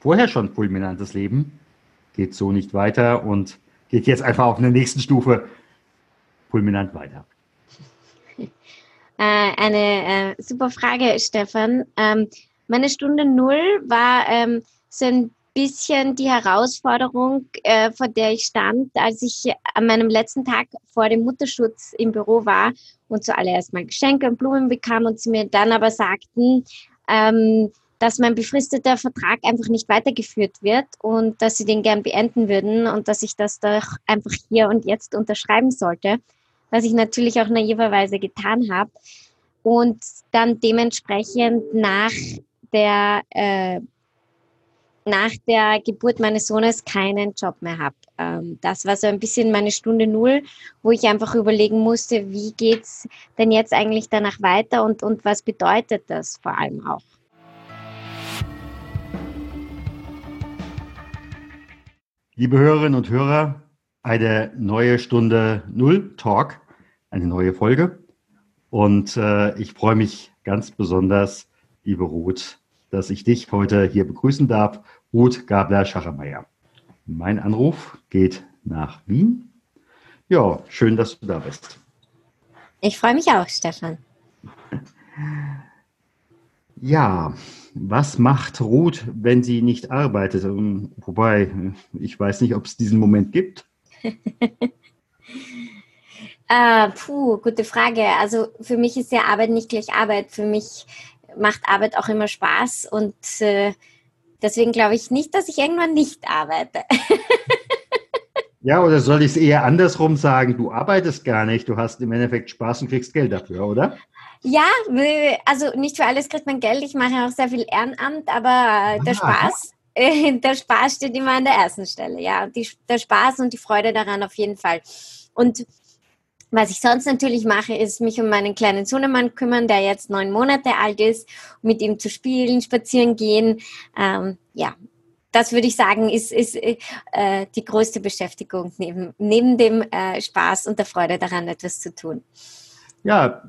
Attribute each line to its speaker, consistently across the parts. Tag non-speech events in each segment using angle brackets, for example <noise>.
Speaker 1: vorher schon fulminantes Leben geht so nicht weiter und geht jetzt einfach auf eine nächsten Stufe fulminant weiter? <laughs>
Speaker 2: Äh, eine äh, super Frage, Stefan. Ähm, meine Stunde Null war ähm, so ein bisschen die Herausforderung, äh, vor der ich stand, als ich an meinem letzten Tag vor dem Mutterschutz im Büro war und zuallererst mal Geschenke und Blumen bekam und sie mir dann aber sagten, ähm, dass mein befristeter Vertrag einfach nicht weitergeführt wird und dass sie den gern beenden würden und dass ich das doch einfach hier und jetzt unterschreiben sollte, was ich natürlich auch naiverweise getan habe und dann dementsprechend nach der äh, nach der Geburt meines Sohnes keinen Job mehr habe. Ähm, das war so ein bisschen meine Stunde Null, wo ich einfach überlegen musste, wie geht es denn jetzt eigentlich danach weiter und, und was bedeutet das vor allem auch.
Speaker 1: Liebe Hörerinnen und Hörer, eine neue Stunde Null Talk, eine neue Folge. Und äh, ich freue mich ganz besonders, liebe Ruth, dass ich dich heute hier begrüßen darf. Ruth Gabler-Schachermeier. Mein Anruf geht nach Wien. Ja, schön, dass du da bist.
Speaker 2: Ich freue mich auch, Stefan. <laughs>
Speaker 1: Ja, was macht Ruth, wenn sie nicht arbeitet? Ähm, wobei, ich weiß nicht, ob es diesen Moment gibt.
Speaker 2: äh, <laughs> puh, gute Frage. Also für mich ist ja Arbeit nicht gleich Arbeit. Für mich macht Arbeit auch immer Spaß und äh, deswegen glaube ich nicht, dass ich irgendwann nicht arbeite. <laughs>
Speaker 1: ja, oder soll ich es eher andersrum sagen? Du arbeitest gar nicht, du hast im Endeffekt Spaß und kriegst Geld dafür, oder?
Speaker 2: Ja, also nicht für alles kriegt man Geld. Ich mache auch sehr viel Ehrenamt, aber der Spaß, äh, <laughs> der Spaß steht immer an der ersten Stelle. Ja, die, der Spaß und die Freude daran auf jeden Fall. Und was ich sonst natürlich mache, ist mich um meinen kleinen Sohnemann kümmern, der jetzt neun Monate alt ist, mit ihm zu spielen, spazieren gehen. Ähm, ja, das würde ich sagen, ist, ist äh, die größte Beschäftigung neben, neben dem äh, Spaß und der Freude daran, etwas zu tun.
Speaker 1: Ja,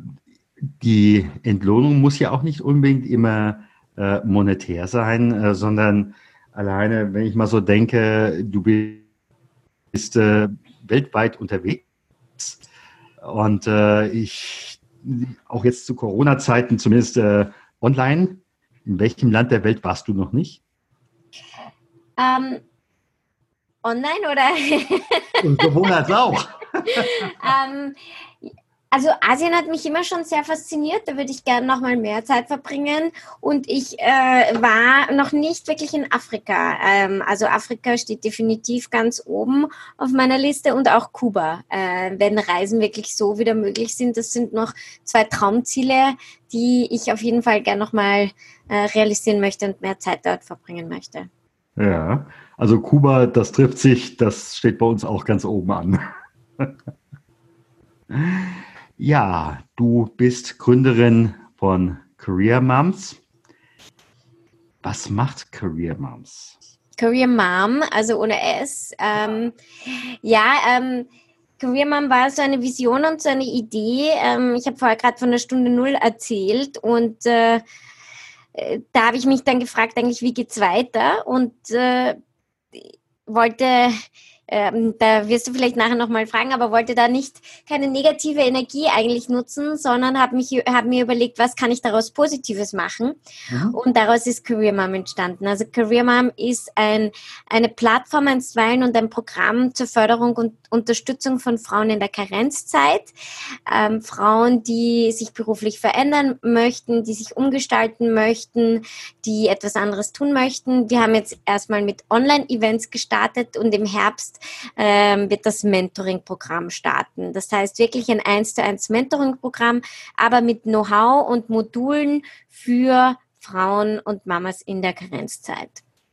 Speaker 1: die Entlohnung muss ja auch nicht unbedingt immer äh, monetär sein, äh, sondern alleine, wenn ich mal so denke, du bist äh, weltweit unterwegs und äh, ich, auch jetzt zu Corona-Zeiten, zumindest äh, online, in welchem Land der Welt warst du noch nicht?
Speaker 2: Um, ähm, online oder?
Speaker 1: Sowohl als auch. um, <laughs>
Speaker 2: ähm, also Asien hat mich immer schon sehr fasziniert. Da würde ich gerne noch mal mehr Zeit verbringen. Und ich äh, war noch nicht wirklich in Afrika. Ähm, also Afrika steht definitiv ganz oben auf meiner Liste und auch Kuba. Äh, wenn Reisen wirklich so wieder möglich sind, das sind noch zwei Traumziele, die ich auf jeden Fall gerne noch mal äh, realisieren möchte und mehr Zeit dort verbringen möchte.
Speaker 1: Ja, also Kuba, das trifft sich. Das steht bei uns auch ganz oben an. <laughs> Ja, du bist Gründerin von Career Moms. Was macht Career Moms?
Speaker 2: Career Mom, also ohne S. Ähm, ja, ähm, Career Mom war so eine Vision und so eine Idee. Ähm, ich habe vorher gerade von der Stunde Null erzählt und äh, äh da habe ich mich dann gefragt, eigentlich, wie geht's weiter? Und äh, wollte ähm, da wirst du vielleicht nachher nochmal fragen, aber wollte da nicht keine negative Energie eigentlich nutzen, sondern habe hab mir überlegt, was kann ich daraus Positives machen? Mhm. Und daraus ist Career Mom entstanden. Also Career Mom ist ein, eine Plattform einstweilen und ein Programm zur Förderung und Unterstützung von Frauen in der Karenzzeit. Ähm, Frauen, die sich beruflich verändern möchten, die sich umgestalten möchten, die etwas anderes tun möchten. Wir haben jetzt erstmal mit Online-Events gestartet und im Herbst ähm, wird das Mentoring-Programm starten. Das heißt wirklich ein 1 zu 1 Mentoring-Programm, aber mit Know-how und Modulen für Frauen und Mamas in der Karenzzeit.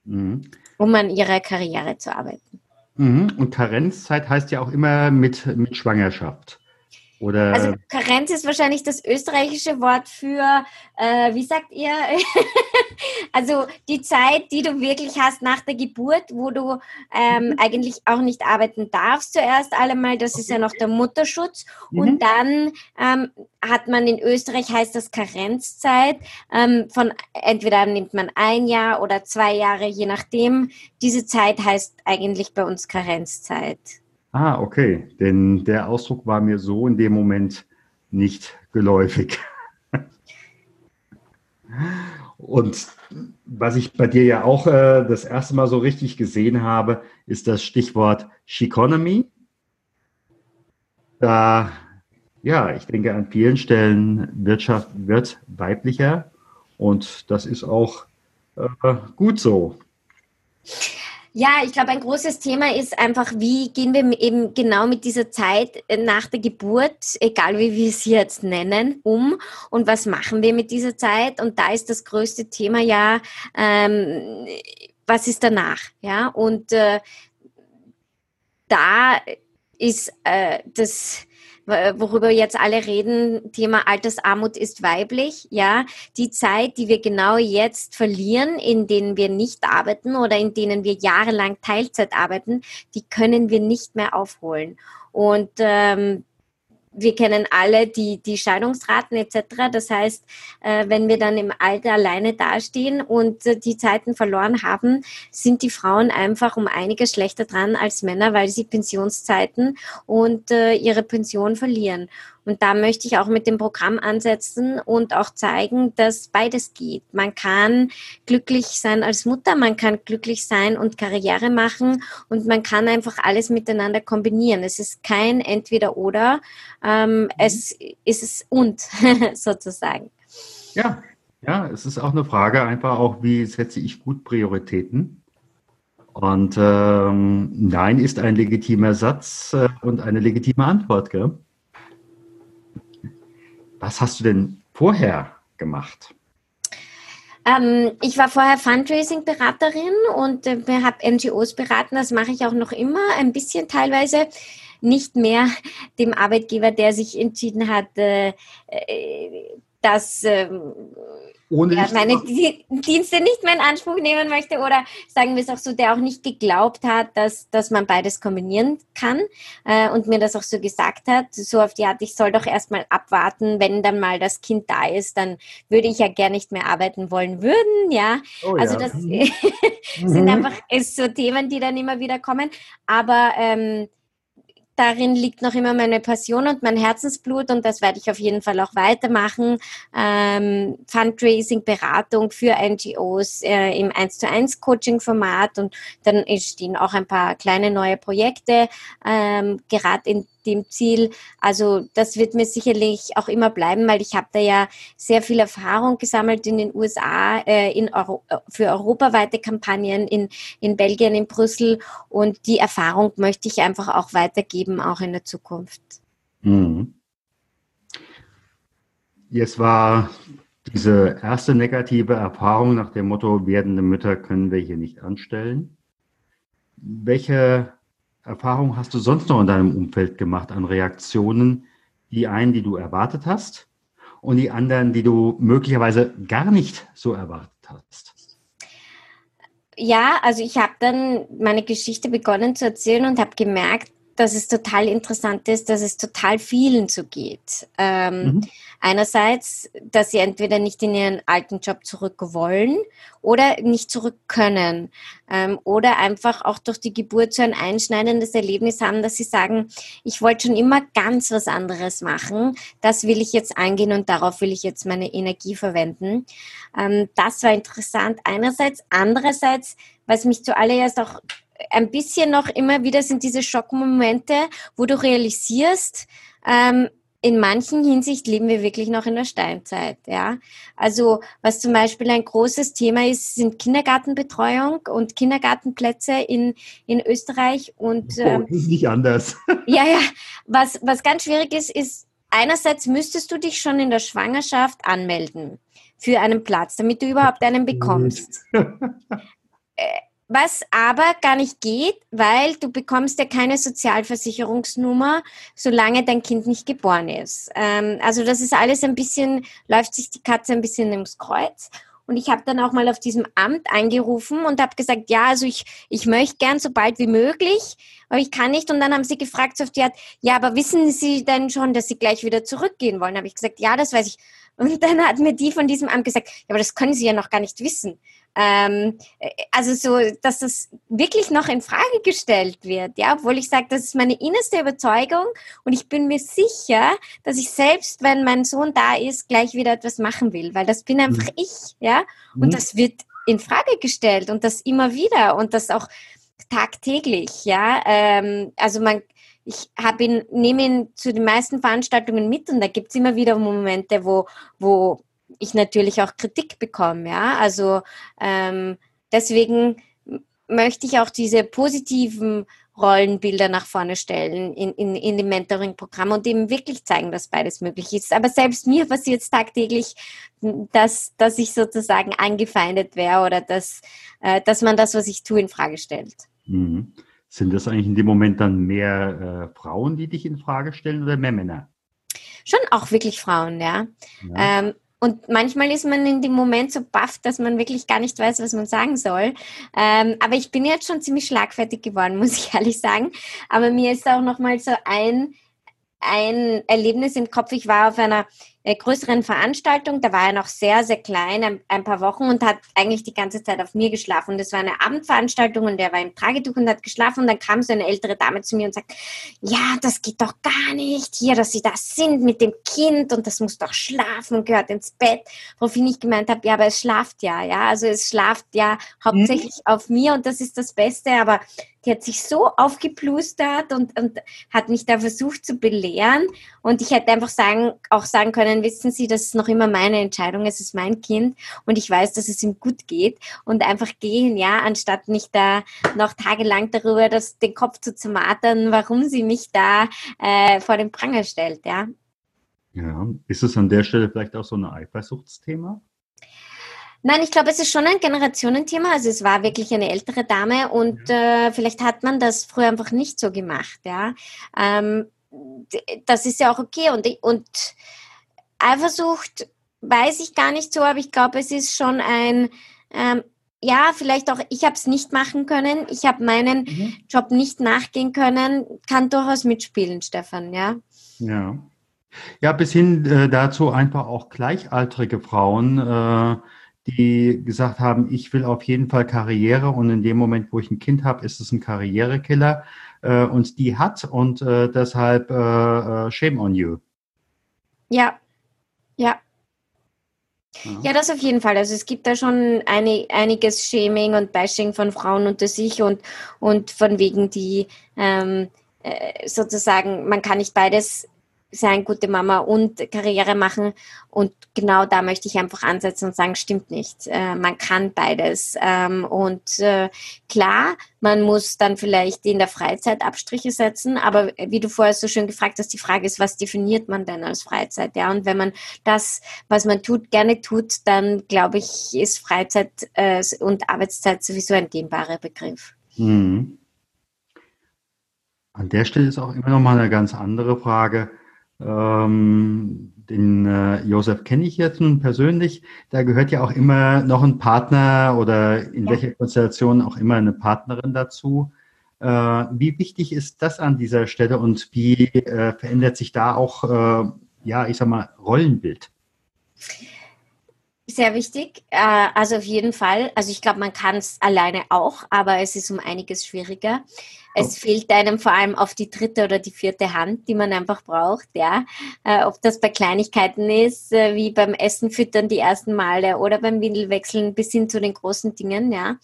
Speaker 2: mhm. um an ihrer Karriere zu arbeiten.
Speaker 1: Mhm. Und Karenzzeit heißt ja auch immer mit, mit Schwangerschaft. Oder
Speaker 2: also Karenz ist wahrscheinlich das österreichische Wort für, äh, wie sagt ihr? <laughs> also die Zeit, die du wirklich hast nach der Geburt, wo du ähm, mhm. eigentlich auch nicht arbeiten darfst zuerst allemal, das okay. ist ja noch der Mutterschutz. Mhm. Und dann ähm, hat man in Österreich, heißt das Karenzzeit, ähm, von entweder nimmt man ein Jahr oder zwei Jahre, je nachdem. Diese Zeit heißt eigentlich bei uns Karenzzeit.
Speaker 1: Ah, okay. Denn der Ausdruck war mir so in dem Moment nicht geläufig. <laughs> Und was ich bei dir ja auch äh, das erste Mal so richtig gesehen habe, ist das Stichwort Sheconomy. Da, ja, ich denke, an vielen Stellen Wirtschaft wird weiblicher und das ist auch äh, gut so.
Speaker 2: Ja, ich glaube, ein großes Thema ist einfach, wie gehen wir eben genau mit dieser Zeit äh, nach der Geburt, egal wie wir sie jetzt nennen, um und was machen wir mit dieser Zeit? Und da ist das größte Thema ja, ähm, was ist danach? Ja, und äh, da ist äh, das worüber jetzt alle reden, Thema Altersarmut ist weiblich, ja, die Zeit, die wir genau jetzt verlieren, in denen wir nicht arbeiten oder in denen wir jahrelang Teilzeit arbeiten, die können wir nicht mehr aufholen. Und ähm, wir kennen alle die, die Scheidungsraten etc. Das heißt, äh, wenn wir dann im Alter alleine dastehen und äh, die Zeiten verloren haben, sind die Frauen einfach um einiges schlechter dran als Männer, weil sie Pensionszeiten und äh, ihre Pension verlieren. Und da möchte ich auch mit dem Programm ansetzen und auch zeigen, dass beides geht. Man kann glücklich sein als Mutter, man kann glücklich sein und Karriere machen und man kann einfach alles miteinander kombinieren. Es ist kein Entweder-Oder, ähm, mhm. es ist es und <laughs> sozusagen.
Speaker 1: Ja, ja, es ist auch eine Frage einfach auch, wie setze ich gut Prioritäten? Und ähm, nein ist ein legitimer Satz äh, und eine legitime Antwort, gell? Was hast du denn vorher gemacht?
Speaker 2: Ähm, ich war vorher Fundraising-Beraterin und äh, habe NGOs beraten. Das mache ich auch noch immer, ein bisschen teilweise. Nicht mehr dem Arbeitgeber, der sich entschieden hat, äh, äh dass ähm, ohne ja, meine Dienste nicht mehr in Anspruch nehmen möchte oder sagen wir es auch so, der auch nicht geglaubt hat, dass, dass man beides kombinieren kann äh, und mir das auch so gesagt hat, so auf die Art, ich soll doch erstmal abwarten, wenn dann mal das Kind da ist, dann würde ich ja gar nicht mehr arbeiten wollen würden, ja. Oh, also ja. das mhm. <laughs> sind mhm. einfach ist so Themen, die dann immer wieder kommen, aber ähm, darin liegt noch immer meine Passion und mein Herzensblut und das werde ich auf jeden Fall auch weitermachen. Ähm, Fundraising, Beratung für NGOs äh, im 1 zu 1 Coaching-Format und dann entstehen auch ein paar kleine neue Projekte, ähm, gerade in dem Ziel. Also das wird mir sicherlich auch immer bleiben, weil ich habe da ja sehr viel Erfahrung gesammelt in den USA, äh, in Euro für europaweite Kampagnen in, in Belgien, in Brüssel und die Erfahrung möchte ich einfach auch weitergeben, auch in der Zukunft. Mhm.
Speaker 1: Jetzt war diese erste negative Erfahrung nach dem Motto, werdende Mütter können wir hier nicht anstellen. Welche Erfahrungen hast du sonst noch in deinem Umfeld gemacht an Reaktionen? Die einen, die du erwartet hast und die anderen, die du möglicherweise gar nicht so erwartet hast.
Speaker 2: Ja, also ich habe dann meine Geschichte begonnen zu erzählen und habe gemerkt, dass es total interessant ist, dass es total vielen so geht. Ähm, mhm. Einerseits, dass sie entweder nicht in ihren alten Job zurück wollen oder nicht zurück können ähm, oder einfach auch durch die Geburt so ein einschneidendes Erlebnis haben, dass sie sagen, ich wollte schon immer ganz was anderes machen, das will ich jetzt angehen und darauf will ich jetzt meine Energie verwenden. Ähm, das war interessant einerseits. Andererseits, was mich zuallererst auch ein bisschen noch immer wieder sind diese Schockmomente, wo du realisierst, ähm, in manchen Hinsicht leben wir wirklich noch in der Steinzeit, ja. Also, was zum Beispiel ein großes Thema ist, sind Kindergartenbetreuung und Kindergartenplätze in, in Österreich und.
Speaker 1: Oh, ähm, ist nicht anders. <laughs>
Speaker 2: Ja, ja. Was, was ganz schwierig ist, ist, einerseits müsstest du dich schon in der Schwangerschaft anmelden für einen Platz, damit du überhaupt einen bekommst. <laughs> Was aber gar nicht geht, weil du bekommst ja keine Sozialversicherungsnummer, solange dein Kind nicht geboren ist. Ähm, also das ist alles ein bisschen, läuft sich die Katze ein bisschen ums Kreuz. Und ich habe dann auch mal auf diesem Amt angerufen und habe gesagt, ja, also ich, ich möchte gern so bald wie möglich, aber ich kann nicht. Und dann haben sie gefragt, so auf die Art, ja, aber wissen Sie denn schon, dass Sie gleich wieder zurückgehen wollen? Habe ich gesagt, ja, das weiß ich. Und dann hat mir die von diesem Amt gesagt, ja, aber das können Sie ja noch gar nicht wissen. Ähm, also so, dass das wirklich noch in Frage gestellt wird, ja, obwohl ich sage, das ist meine innerste Überzeugung und ich bin mir sicher, dass ich selbst, wenn mein Sohn da ist, gleich wieder etwas machen will, weil das bin einfach mhm. ich, ja, und mhm. das wird in Frage gestellt und das immer wieder und das auch tagtäglich, ja, ähm, also man ich habe ihn, nehme ihn zu den meisten Veranstaltungen mit und da gibt es immer wieder Momente, wo, wo ich natürlich auch Kritik bekomme. Ja? Also ähm, deswegen möchte ich auch diese positiven Rollenbilder nach vorne stellen in, in, in dem Mentoring-Programm und eben wirklich zeigen, dass beides möglich ist. Aber selbst mir passiert es tagtäglich, dass, dass ich sozusagen angefeindet wäre oder dass, äh, dass man das, was ich tue, in Frage stellt.
Speaker 1: Mhm. Sind das eigentlich in dem Moment dann mehr äh, Frauen, die dich in Frage stellen oder mehr Männer?
Speaker 2: Schon auch wirklich Frauen, ja. ja. Ähm, und manchmal ist man in dem Moment so baff, dass man wirklich gar nicht weiß, was man sagen soll. Ähm, aber ich bin jetzt schon ziemlich schlagfertig geworden, <laughs> muss ich ehrlich sagen. Aber mir ist auch noch mal so ein, ein Erlebnis im Kopf. Ich war auf einer größeren Veranstaltung. Da war er noch sehr, sehr klein, ein, ein, paar Wochen und hat eigentlich die ganze Zeit auf mir geschlafen. Und es war eine Abendveranstaltung und er war im Tragetuch und hat geschlafen. Und dann kam so eine ältere Dame zu mir und sagt, ja, das geht doch gar nicht hier, dass Sie da sind mit dem Kind und das muss doch schlafen und gehört ins Bett. Woraufhin ich gemeint habe, ja, aber es schlaft ja, ja. Also es schlaft ja hauptsächlich mhm. auf mir und das ist das Beste, aber die hat sich so aufgeplustert und, und hat mich da versucht zu belehren. Und ich hätte einfach sagen, auch sagen können, wissen Sie, das ist noch immer meine Entscheidung, es ist mein Kind und ich weiß, dass es ihm gut geht. Und einfach gehen, ja, anstatt mich da noch tagelang darüber das, den Kopf zu zermatern, warum sie mich da äh, vor den Pranger stellt, ja.
Speaker 1: Ja, ist es an der Stelle vielleicht auch so ein Eifersuchtsthema?
Speaker 2: Nein, ich glaube, es ist schon ein Generationenthema. Also es war wirklich eine ältere Dame und äh, vielleicht hat man das früher einfach nicht so gemacht. Ja, ähm, das ist ja auch okay und und Eifersucht weiß ich gar nicht so, aber ich glaube, es ist schon ein ähm, ja, vielleicht auch, ich habe es nicht machen können, ich habe meinen mhm. Job nicht nachgehen können, kann durchaus mitspielen, Stefan, ja.
Speaker 1: Ja. Ja, bis hin äh, dazu einfach auch gleichaltrige Frauen, äh, die gesagt haben, ich will auf jeden Fall Karriere und in dem Moment, wo ich ein Kind habe, ist es ein Karrierekiller äh, und die hat und äh, deshalb äh, äh shame on you.
Speaker 2: Ja, ja. Ja, das auf jeden Fall. Also es gibt da schon eine, einiges Shaming und Bashing von Frauen unter sich und, und von wegen die ähm, äh, sozusagen, man kann nicht beides sein, gute Mama und Karriere machen. Und genau da möchte ich einfach ansetzen und sagen, stimmt nicht. Äh, man kann beides. Ähm, und äh, klar, man muss dann vielleicht in der Freizeit Abstriche setzen. Aber wie du vorher so schön gefragt hast, die Frage ist, was definiert man denn als Freizeit? Ja, und wenn man das, was man tut, gerne tut, dann glaube ich, ist Freizeit äh, und Arbeitszeit sowieso ein dehnbarer Begriff. Mhm.
Speaker 1: An der Stelle ist auch immer noch mal eine ganz andere Frage ähm, den äh, Josef kenne ich jetzt nun persönlich. Da gehört ja auch immer noch ein Partner oder in ja. welcher Konstellation auch immer eine Partnerin dazu. Äh, wie wichtig ist das an dieser Stelle und wie äh, verändert sich da auch, äh, ja, ich sag mal, Rollenbild?
Speaker 2: Sehr wichtig. Äh, also auf jeden Fall. Also ich glaube, man kann es alleine auch, aber es ist um einiges schwieriger. Es oh. fehlt einem vor allem auf die dritte oder die vierte Hand, die man einfach braucht, ja. Äh, ob das bei Kleinigkeiten ist, äh, wie beim Essen füttern die ersten Male oder beim Windelwechseln bis hin zu den großen Dingen, ja.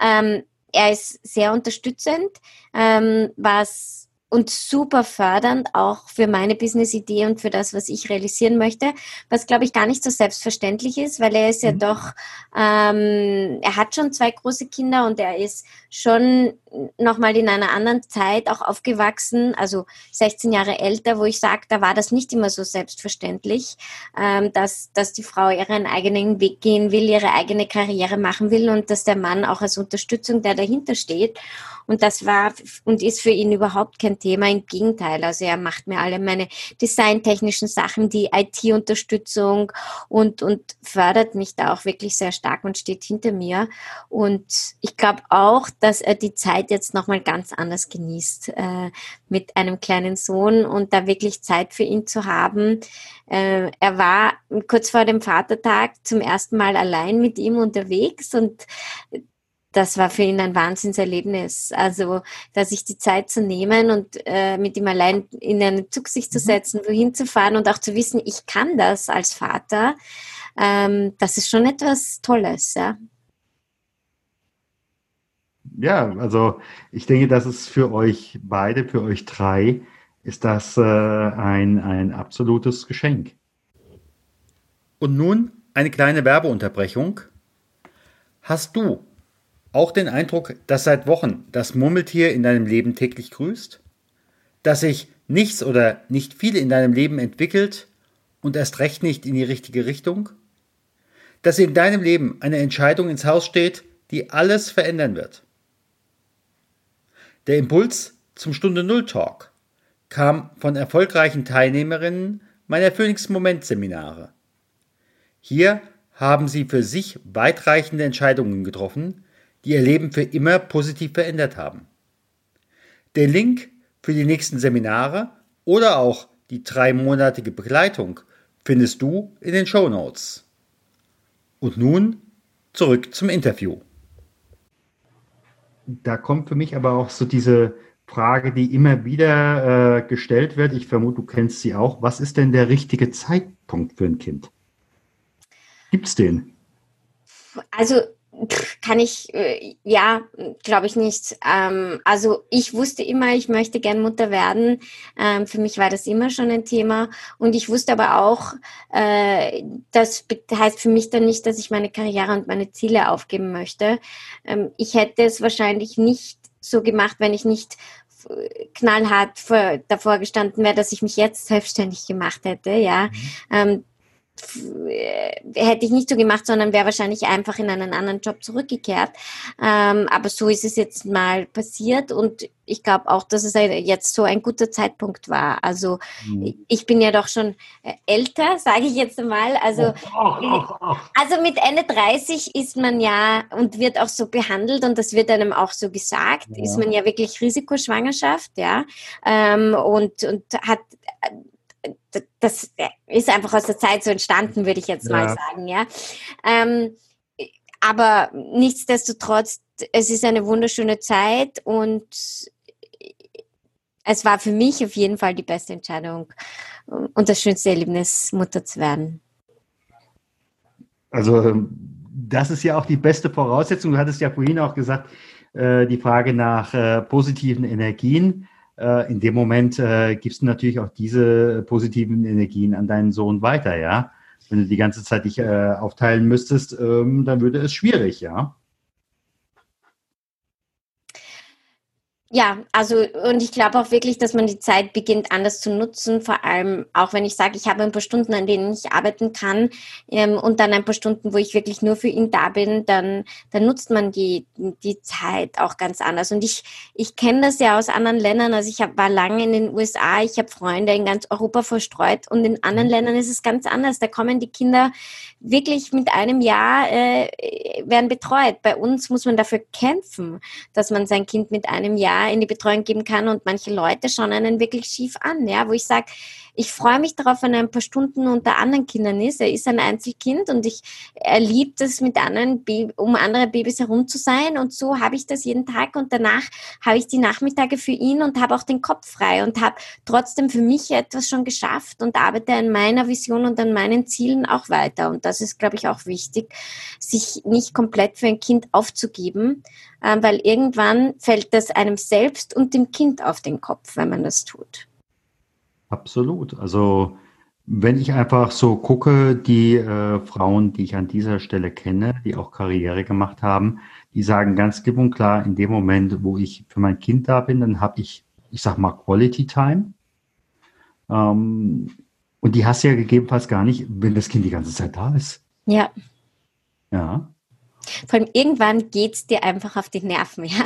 Speaker 2: Ähm, er ist sehr unterstützend, ähm, was und super fördernd auch für meine Business-Idee und für das, was ich realisieren möchte, was glaube ich gar nicht so selbstverständlich ist, weil er ist ja mhm. doch, ähm, er hat schon zwei große Kinder und er ist schon nochmal in einer anderen Zeit auch aufgewachsen, also 16 Jahre älter, wo ich sage, da war das nicht immer so selbstverständlich, ähm, dass, dass die Frau ihren eigenen Weg gehen will, ihre eigene Karriere machen will und dass der Mann auch als Unterstützung, der dahinter steht. Und das war und ist für ihn überhaupt kein Thema. Im Gegenteil. Also er macht mir alle meine designtechnischen Sachen, die IT-Unterstützung und, und fördert mich da auch wirklich sehr stark und steht hinter mir. Und ich glaube auch, dass er die Zeit jetzt nochmal ganz anders genießt äh, mit einem kleinen Sohn und da wirklich Zeit für ihn zu haben. Äh, er war kurz vor dem Vatertag zum ersten Mal allein mit ihm unterwegs und das war für ihn ein Wahnsinnserlebnis. Also, dass sich die Zeit zu nehmen und äh, mit ihm allein in einen Zug sich zu mhm. setzen, wohin zu fahren und auch zu wissen, ich kann das als Vater, ähm, das ist schon etwas Tolles, ja.
Speaker 1: Ja, also ich denke, das ist für euch beide, für euch drei, ist das äh, ein, ein absolutes Geschenk.
Speaker 3: Und nun eine kleine Werbeunterbrechung. Hast du auch den Eindruck, dass seit Wochen das Murmeltier in deinem Leben täglich grüßt? Dass sich nichts oder nicht viel in deinem Leben entwickelt und erst recht nicht in die richtige Richtung? Dass in deinem Leben eine Entscheidung ins Haus steht, die alles verändern wird? Der Impuls zum Stunde Null Talk kam von erfolgreichen Teilnehmerinnen meiner Phoenix Moment Seminare. Hier haben sie für sich weitreichende Entscheidungen getroffen, die ihr Leben für immer positiv verändert haben. Den Link für die nächsten Seminare oder auch die dreimonatige Begleitung findest du in den Show Notes. Und nun zurück zum Interview.
Speaker 1: Da kommt für mich aber auch so diese Frage, die immer wieder äh, gestellt wird. Ich vermute, du kennst sie auch. Was ist denn der richtige Zeitpunkt für ein Kind? Gibt es den?
Speaker 2: Also kann ich, äh, ja, glaube ich nicht. Ähm, also ich wusste immer, ich möchte gern Mutter werden. Ähm, für mich war das immer schon ein Thema. Und ich wusste aber auch, äh, das heißt für mich dann nicht, dass ich meine Karriere und meine Ziele aufgeben möchte. Ähm, ich hätte es wahrscheinlich nicht so gemacht, wenn ich nicht knallhart vor, davor gestanden wäre, dass ich mich jetzt selbstständig gemacht hätte, ja. Mhm. Ähm, äh, hätte ich nicht so gemacht, sondern wäre wahrscheinlich einfach in einen anderen Job zurückgekehrt. Ähm, aber so ist es jetzt mal passiert und ich glaube auch, dass es jetzt so ein guter Zeitpunkt war. Also mhm. ich bin ja doch schon äh, älter, <laughs> sage ich jetzt einmal. Also, <laughs> also mit Ende 30 ist man ja und wird auch so behandelt und das wird einem auch so gesagt, ja. ist man ja wirklich Risikoschwangerschaft, ja, ähm, und, und hat das ist einfach aus der Zeit so entstanden, würde ich jetzt ja. mal sagen, ja. Ähm, aber nichtsdestotrotz, es ist eine wunderschöne Zeit und es war für mich auf jeden Fall die beste Entscheidung und das schönste Erlebnis, Mutter zu werden.
Speaker 1: Also ähm, das ist ja auch die beste Voraussetzung. Du hattest ja vorhin auch gesagt, äh, die Frage nach äh, positiven Energien. Äh, in dem Moment äh, gibst du natürlich auch diese positiven Energien an deinen Sohn weiter, ja. Wenn du die ganze Zeit dich äh, aufteilen müsstest, ähm, dann würde es schwierig, ja.
Speaker 2: Ja, also und ich glaube auch wirklich, dass man die Zeit beginnt anders zu nutzen, vor allem auch wenn ich sage, ich habe ein paar Stunden, an denen ich arbeiten kann ähm, und dann ein paar Stunden, wo ich wirklich nur für ihn da bin, dann, dann nutzt man die, die Zeit auch ganz anders. Und ich, ich kenne das ja aus anderen Ländern, also ich hab, war lange in den USA, ich habe Freunde in ganz Europa verstreut und in anderen mhm. Ländern ist es ganz anders. Da kommen die Kinder wirklich mit einem Jahr, äh, werden betreut. Bei uns muss man dafür kämpfen, dass man sein Kind mit einem Jahr in die Betreuung geben kann und manche Leute schauen einen wirklich schief an, ja, wo ich sage, ich freue mich darauf, wenn er ein paar Stunden unter anderen Kindern ist. Er ist ein Einzelkind und ich, er liebt es, mit anderen, um andere Babys herum zu sein. Und so habe ich das jeden Tag. Und danach habe ich die Nachmittage für ihn und habe auch den Kopf frei und habe trotzdem für mich etwas schon geschafft und arbeite an meiner Vision und an meinen Zielen auch weiter. Und das ist, glaube ich, auch wichtig, sich nicht komplett für ein Kind aufzugeben, weil irgendwann fällt das einem selbst und dem Kind auf den Kopf, wenn man das tut.
Speaker 1: Absolut. Also wenn ich einfach so gucke, die äh, Frauen, die ich an dieser Stelle kenne, die auch Karriere gemacht haben, die sagen ganz klipp und klar, in dem Moment, wo ich für mein Kind da bin, dann habe ich, ich sag mal, Quality Time. Ähm, und die hast du ja gegebenenfalls gar nicht, wenn das Kind die ganze Zeit da ist.
Speaker 2: Ja.
Speaker 1: Ja.
Speaker 2: Vor allem irgendwann geht es dir einfach auf die Nerven, ja.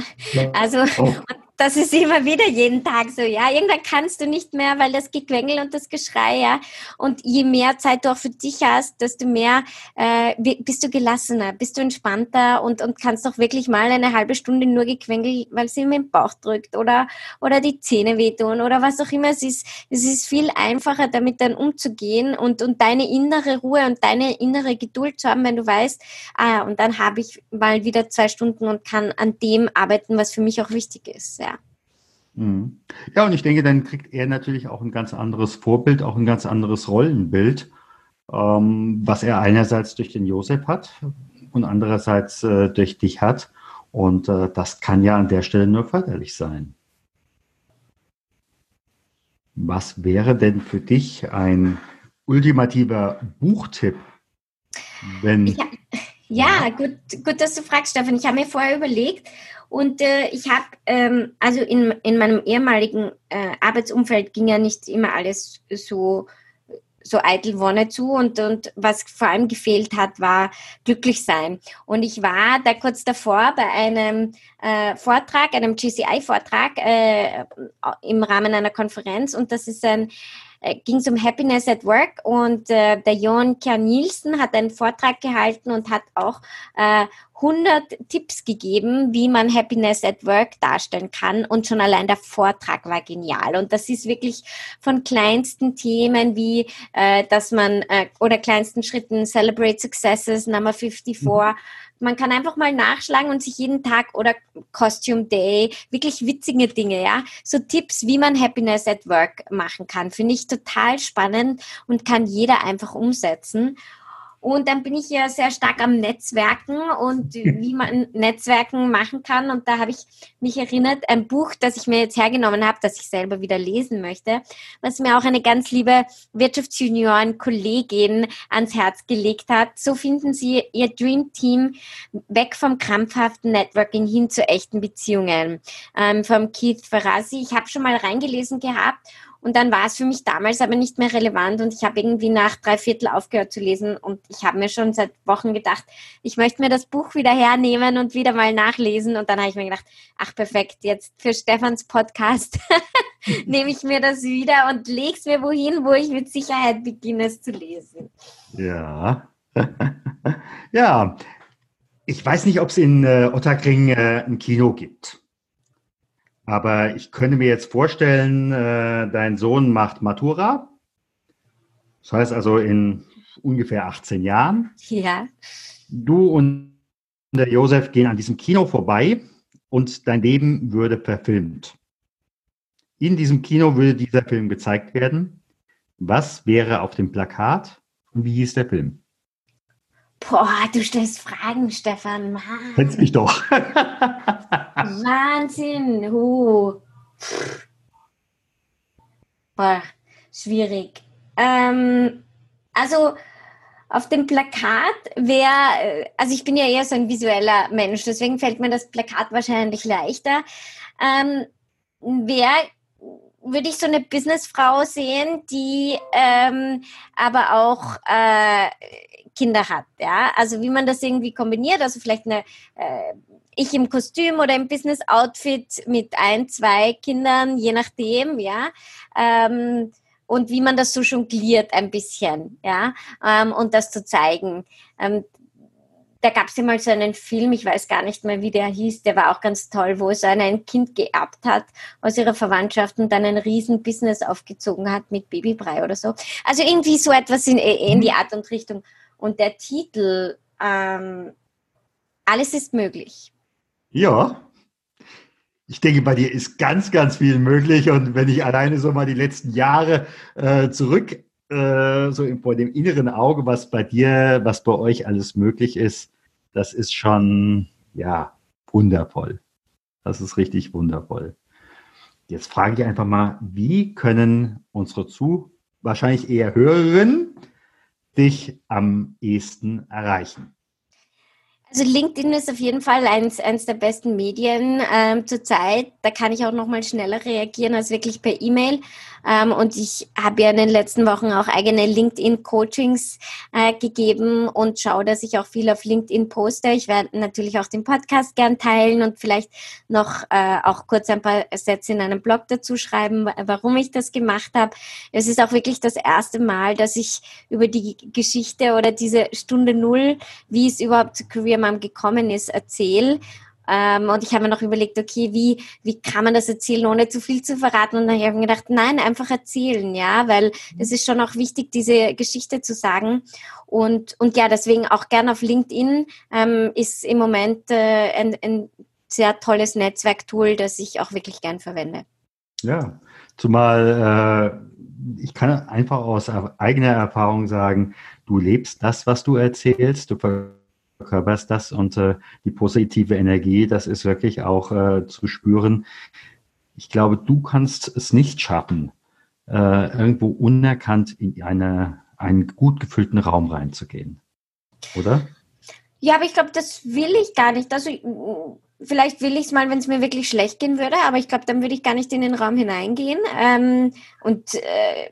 Speaker 2: Also, oh das ist immer wieder jeden Tag so, ja. Irgendwann kannst du nicht mehr, weil das Gequengel und das Geschrei, ja. Und je mehr Zeit du auch für dich hast, desto mehr äh, bist du gelassener, bist du entspannter und, und kannst auch wirklich mal eine halbe Stunde nur Gequengel, weil es ihm im Bauch drückt oder, oder die Zähne wehtun oder was auch immer. Es ist, es ist viel einfacher, damit dann umzugehen und, und deine innere Ruhe und deine innere Geduld zu haben, wenn du weißt, ah, und dann habe ich mal wieder zwei Stunden und kann an dem arbeiten, was für mich auch wichtig ist. Ja.
Speaker 1: Mhm. Ja, und ich denke, dann kriegt er natürlich auch ein ganz anderes Vorbild, auch ein ganz anderes Rollenbild, ähm, was er einerseits durch den Josef hat und andererseits äh, durch dich hat. Und äh, das kann ja an der Stelle nur förderlich sein. Was wäre denn für dich ein ultimativer Buchtipp,
Speaker 2: wenn. Ja, ja, gut, gut, dass du fragst, Stefan. Ich habe mir vorher überlegt und äh, ich habe, ähm, also in, in meinem ehemaligen äh, Arbeitsumfeld ging ja nicht immer alles so so eitel Wonne zu und, und was vor allem gefehlt hat, war glücklich sein. Und ich war da kurz davor bei einem äh, Vortrag, einem GCI-Vortrag äh, im Rahmen einer Konferenz und das ist ein ging es um Happiness at Work und äh, der Jon Kjær Nielsen hat einen Vortrag gehalten und hat auch äh, 100 Tipps gegeben, wie man Happiness at Work darstellen kann und schon allein der Vortrag war genial. Und das ist wirklich von kleinsten Themen wie, äh, dass man äh, oder kleinsten Schritten Celebrate Successes Number 54 mhm man kann einfach mal nachschlagen und sich jeden Tag oder Costume Day, wirklich witzige Dinge, ja. So Tipps, wie man Happiness at Work machen kann, finde ich total spannend und kann jeder einfach umsetzen. Und dann bin ich ja sehr stark am Netzwerken und <laughs> wie man Netzwerken machen kann. Und da habe ich mich erinnert, ein Buch, das ich mir jetzt hergenommen habe, das ich selber wieder lesen möchte, was mir auch eine ganz liebe Wirtschaftsjunioren-Kollegin ans Herz gelegt hat. So finden Sie Ihr Dream Team weg vom krampfhaften Networking hin zu echten Beziehungen. Ähm, vom Keith Ferrazzi. Ich habe schon mal reingelesen gehabt und dann war es für mich damals aber nicht mehr relevant und ich habe irgendwie nach drei Viertel aufgehört zu lesen und ich habe mir schon seit Wochen gedacht, ich möchte mir das Buch wieder hernehmen und wieder mal nachlesen und dann habe ich mir gedacht, ach perfekt, jetzt für Stefans Podcast <laughs> nehme ich mir das wieder und lege es mir wohin, wo ich mit Sicherheit beginne es zu lesen.
Speaker 1: Ja. <laughs> ja. Ich weiß nicht, ob es in äh, Otterkring äh, ein Kino gibt. Aber ich könnte mir jetzt vorstellen, äh, dein Sohn macht Matura. Das heißt also in ungefähr 18 Jahren.
Speaker 2: Ja.
Speaker 1: Du und der Josef gehen an diesem Kino vorbei und dein Leben würde verfilmt. In diesem Kino würde dieser Film gezeigt werden. Was wäre auf dem Plakat und wie hieß der Film?
Speaker 2: Boah, du stellst Fragen, Stefan. Mann.
Speaker 1: Kennst mich doch. <laughs>
Speaker 2: Wahnsinn. Huh. Boah, schwierig. Ähm, also auf dem Plakat wäre, also ich bin ja eher so ein visueller Mensch, deswegen fällt mir das Plakat wahrscheinlich leichter. Ähm, wer würde ich so eine Businessfrau sehen, die ähm, aber auch äh, Kinder hat, ja. Also wie man das irgendwie kombiniert, also vielleicht eine äh, ich im Kostüm oder im Business-Outfit mit ein, zwei Kindern, je nachdem, ja. Ähm, und wie man das so jongliert ein bisschen, ja, ähm, und das zu zeigen. Ähm, da gab es ja mal so einen Film, ich weiß gar nicht mehr, wie der hieß, der war auch ganz toll, wo so ein Kind geerbt hat aus ihrer Verwandtschaft und dann ein riesen Business aufgezogen hat mit Babybrei oder so. Also irgendwie so etwas in, in die Art und Richtung. Und der Titel, ähm, alles ist möglich.
Speaker 1: Ja, ich denke, bei dir ist ganz, ganz viel möglich. Und wenn ich alleine so mal die letzten Jahre äh, zurück, äh, so vor dem inneren Auge, was bei dir, was bei euch alles möglich ist, das ist schon, ja, wundervoll. Das ist richtig wundervoll. Jetzt frage ich einfach mal, wie können unsere zu, wahrscheinlich eher Hörerinnen, dich am ehesten erreichen?
Speaker 2: Also LinkedIn ist auf jeden Fall eins, eins der besten Medien ähm, zurzeit. Da kann ich auch noch mal schneller reagieren als wirklich per E-Mail. Ähm, und ich habe ja in den letzten Wochen auch eigene LinkedIn-Coachings äh, gegeben und schaue, dass ich auch viel auf LinkedIn poste. Ich werde natürlich auch den Podcast gern teilen und vielleicht noch äh, auch kurz ein paar Sätze in einem Blog dazu schreiben, warum ich das gemacht habe. Es ist auch wirklich das erste Mal, dass ich über die Geschichte oder diese Stunde Null, wie es überhaupt zu Career Mom gekommen ist, erzähle ähm, und ich habe mir noch überlegt, okay, wie, wie kann man das erzählen, ohne zu viel zu verraten? Und dann habe ich mir gedacht, nein, einfach erzählen, ja, weil es ist schon auch wichtig, diese Geschichte zu sagen. Und, und ja, deswegen auch gern auf LinkedIn ähm, ist im Moment äh, ein, ein sehr tolles Netzwerktool, das ich auch wirklich gern verwende.
Speaker 1: Ja, zumal äh, ich kann einfach aus eigener Erfahrung sagen, du lebst das, was du erzählst, du verkörperst das und äh, die positive Energie, das ist wirklich auch äh, zu spüren. Ich glaube, du kannst es nicht schaffen, äh, irgendwo unerkannt in eine, einen gut gefüllten Raum reinzugehen. Oder?
Speaker 2: Ja, aber ich glaube, das will ich gar nicht. Also vielleicht will ich es mal, wenn es mir wirklich schlecht gehen würde, aber ich glaube, dann würde ich gar nicht in den Raum hineingehen. Ähm, und äh,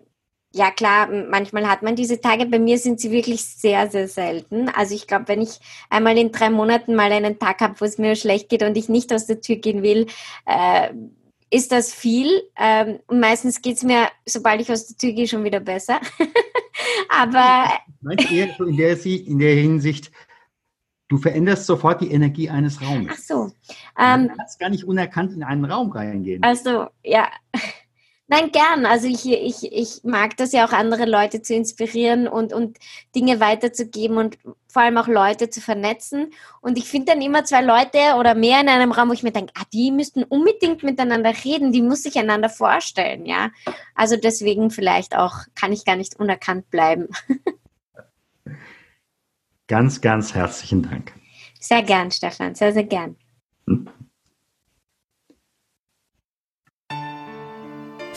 Speaker 2: ja klar, manchmal hat man diese Tage. Bei mir sind sie wirklich sehr, sehr selten. Also ich glaube, wenn ich einmal in drei Monaten mal einen Tag habe, wo es mir schlecht geht und ich nicht aus der Tür gehen will, äh, ist das viel. Ähm, und meistens geht es mir, sobald ich aus der Tür gehe, schon wieder besser. <laughs> Aber.
Speaker 1: Meinst du eher in der, in der Hinsicht, du veränderst sofort die Energie eines Raumes.
Speaker 2: Ach so.
Speaker 1: Ähm, du kannst gar nicht unerkannt in einen Raum reingehen.
Speaker 2: Also, ja. Nein, gern. Also ich, ich, ich mag das ja auch, andere Leute zu inspirieren und, und Dinge weiterzugeben und vor allem auch Leute zu vernetzen. Und ich finde dann immer zwei Leute oder mehr in einem Raum, wo ich mir denke, ah, die müssten unbedingt miteinander reden, die muss sich einander vorstellen, ja. Also deswegen vielleicht auch, kann ich gar nicht unerkannt bleiben.
Speaker 1: ganz, ganz herzlichen Dank.
Speaker 2: Sehr gern, Stefan, sehr, sehr gern. Hm?